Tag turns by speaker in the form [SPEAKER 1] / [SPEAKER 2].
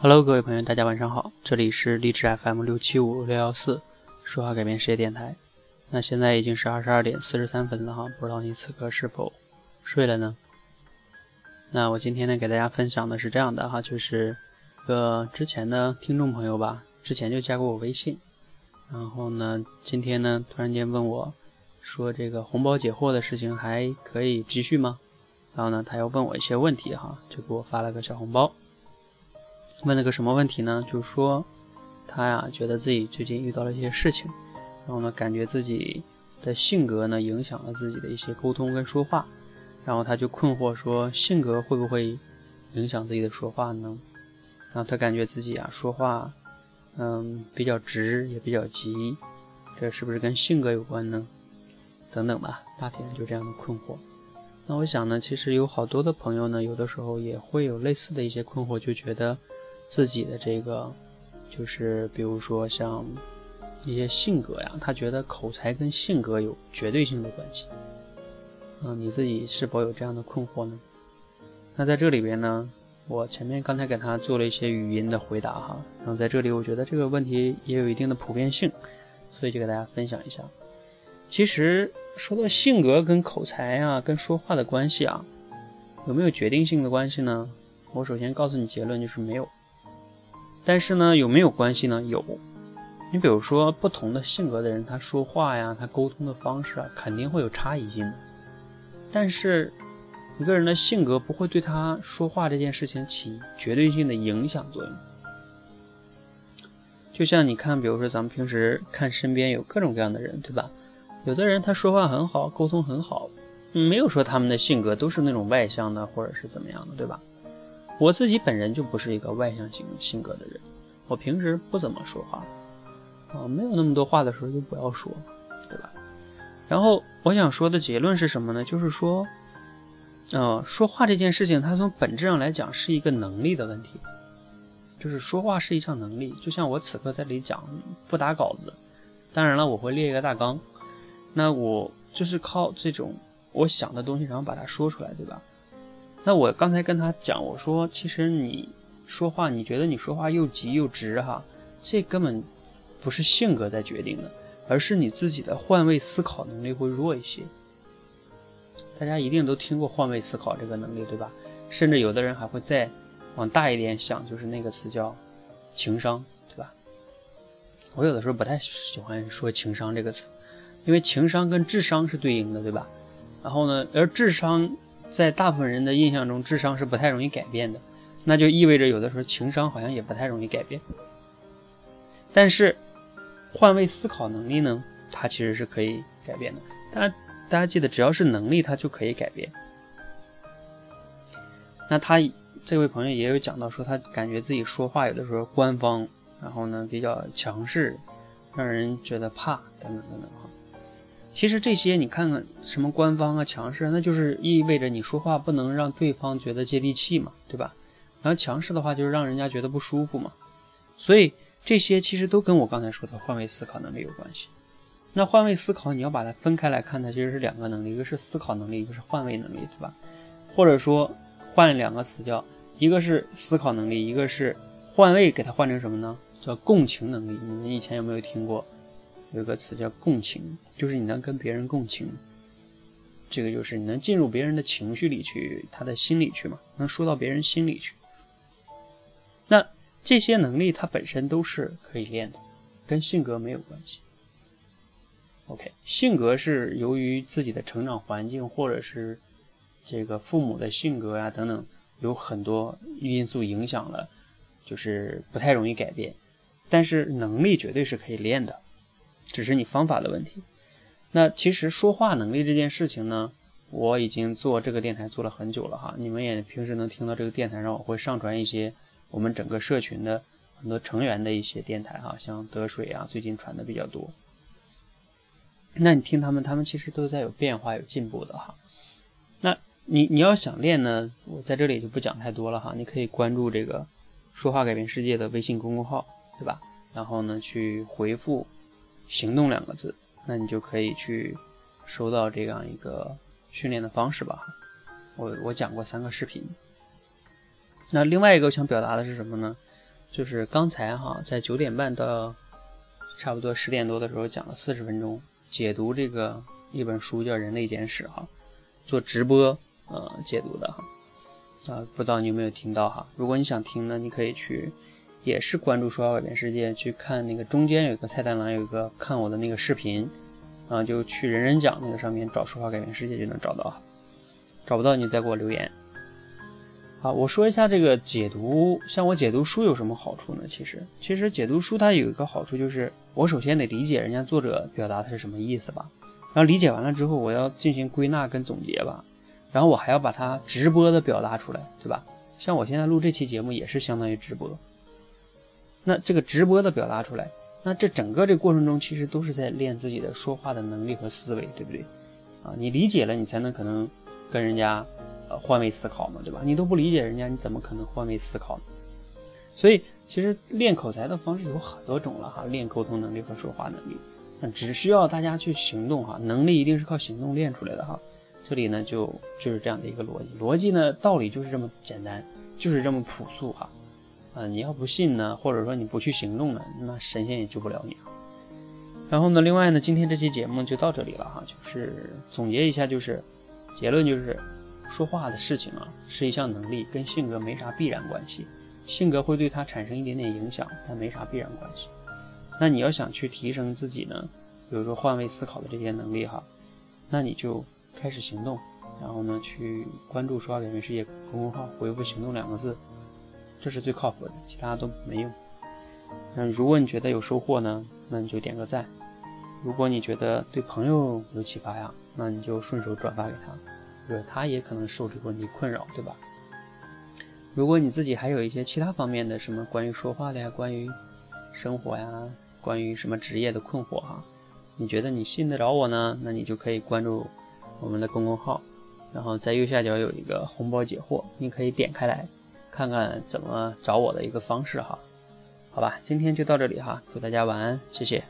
[SPEAKER 1] Hello，各位朋友，大家晚上好，这里是励志 FM 六七五六幺四说话改变世界电台。那现在已经是二十二点四十三分了哈，不知道你此刻是否睡了呢？那我今天呢，给大家分享的是这样的哈，就是个之前的听众朋友吧，之前就加过我微信，然后呢，今天呢，突然间问我，说这个红包解惑的事情还可以继续吗？然后呢，他又问我一些问题哈，就给我发了个小红包。问了个什么问题呢？就是说，他呀觉得自己最近遇到了一些事情，然后呢，感觉自己的性格呢影响了自己的一些沟通跟说话，然后他就困惑说，性格会不会影响自己的说话呢？然后他感觉自己啊说话，嗯，比较直也比较急，这是不是跟性格有关呢？等等吧，大体上就这样的困惑。那我想呢，其实有好多的朋友呢，有的时候也会有类似的一些困惑，就觉得。自己的这个，就是比如说像一些性格呀，他觉得口才跟性格有绝对性的关系。嗯，你自己是否有这样的困惑呢？那在这里边呢，我前面刚才给他做了一些语音的回答哈，然后在这里我觉得这个问题也有一定的普遍性，所以就给大家分享一下。其实说到性格跟口才啊，跟说话的关系啊，有没有决定性的关系呢？我首先告诉你结论就是没有。但是呢，有没有关系呢？有。你比如说，不同的性格的人，他说话呀，他沟通的方式啊，肯定会有差异性的。但是，一个人的性格不会对他说话这件事情起绝对性的影响作用。就像你看，比如说咱们平时看身边有各种各样的人，对吧？有的人他说话很好，沟通很好，没有说他们的性格都是那种外向的，或者是怎么样的，对吧？我自己本人就不是一个外向型性格的人，我平时不怎么说话，啊，没有那么多话的时候就不要说，对吧？然后我想说的结论是什么呢？就是说，呃，说话这件事情，它从本质上来讲是一个能力的问题，就是说话是一项能力。就像我此刻在这里讲，不打稿子，当然了，我会列一个大纲，那我就是靠这种我想的东西，然后把它说出来，对吧？那我刚才跟他讲，我说其实你说话，你觉得你说话又急又直哈，这根本不是性格在决定的，而是你自己的换位思考能力会弱一些。大家一定都听过换位思考这个能力，对吧？甚至有的人还会再往大一点想，就是那个词叫情商，对吧？我有的时候不太喜欢说情商这个词，因为情商跟智商是对应的，对吧？然后呢，而智商。在大部分人的印象中，智商是不太容易改变的，那就意味着有的时候情商好像也不太容易改变。但是换位思考能力呢，它其实是可以改变的。大家，大家记得，只要是能力，它就可以改变。那他这位朋友也有讲到说，他感觉自己说话有的时候官方，然后呢比较强势，让人觉得怕等等等等。其实这些你看看什么官方啊、强势，那就是意味着你说话不能让对方觉得接地气嘛，对吧？然后强势的话就是让人家觉得不舒服嘛。所以这些其实都跟我刚才说的换位思考能力有关系。那换位思考你要把它分开来看，它其实是两个能力，一个是思考能力，一个是换位能力，对吧？或者说换两个词叫一个是思考能力，一个是换位，给它换成什么呢？叫共情能力。你们以前有没有听过？有一个词叫共情，就是你能跟别人共情，这个就是你能进入别人的情绪里去，他的心里去嘛，能说到别人心里去。那这些能力它本身都是可以练的，跟性格没有关系。OK，性格是由于自己的成长环境或者是这个父母的性格呀等等，有很多因素影响了，就是不太容易改变。但是能力绝对是可以练的。只是你方法的问题。那其实说话能力这件事情呢，我已经做这个电台做了很久了哈。你们也平时能听到这个电台上我会上传一些我们整个社群的很多成员的一些电台哈，像得水啊，最近传的比较多。那你听他们，他们其实都在有变化、有进步的哈。那你你要想练呢，我在这里就不讲太多了哈。你可以关注这个“说话改变世界”的微信公众号，对吧？然后呢，去回复。行动两个字，那你就可以去收到这样一个训练的方式吧。我我讲过三个视频。那另外一个我想表达的是什么呢？就是刚才哈，在九点半到差不多十点多的时候讲了四十分钟解读这个一本书叫《人类简史》哈，做直播呃解读的哈啊，不知道你有没有听到哈？如果你想听呢，你可以去也是关注说话改变世界去看那个中间有一个菜单栏有一个看我的那个视频啊，就去人人讲那个上面找说话改变世界就能找到，找不到你再给我留言。好，我说一下这个解读，像我解读书有什么好处呢？其实，其实解读书它有一个好处，就是我首先得理解人家作者表达的是什么意思吧，然后理解完了之后，我要进行归纳跟总结吧，然后我还要把它直播的表达出来，对吧？像我现在录这期节目也是相当于直播，那这个直播的表达出来，那这整个这过程中其实都是在练自己的说话的能力和思维，对不对？啊，你理解了，你才能可能跟人家。呃，换位思考嘛，对吧？你都不理解人家，你怎么可能换位思考呢？所以，其实练口才的方式有很多种了哈，练沟通能力和说话能力，那只需要大家去行动哈，能力一定是靠行动练出来的哈。这里呢，就就是这样的一个逻辑，逻辑呢，道理就是这么简单，就是这么朴素哈。啊，你要不信呢，或者说你不去行动呢，那神仙也救不了你。然后呢，另外呢，今天这期节目就到这里了哈，就是总结一下，就是结论就是。说话的事情啊，是一项能力，跟性格没啥必然关系。性格会对他产生一点点影响，但没啥必然关系。那你要想去提升自己呢，比如说换位思考的这些能力哈，那你就开始行动，然后呢去关注“说话改变世界”公众号，回复“行动”两个字，这是最靠谱的，其他都没用。那如果你觉得有收获呢，那你就点个赞；如果你觉得对朋友有启发呀，那你就顺手转发给他。对，他也可能受这个问题困扰，对吧？如果你自己还有一些其他方面的什么关于说话的呀，关于生活呀，关于什么职业的困惑哈，你觉得你信得着我呢？那你就可以关注我们的公众号，然后在右下角有一个红包解惑，你可以点开来看看怎么找我的一个方式哈。好吧，今天就到这里哈，祝大家晚安，谢谢。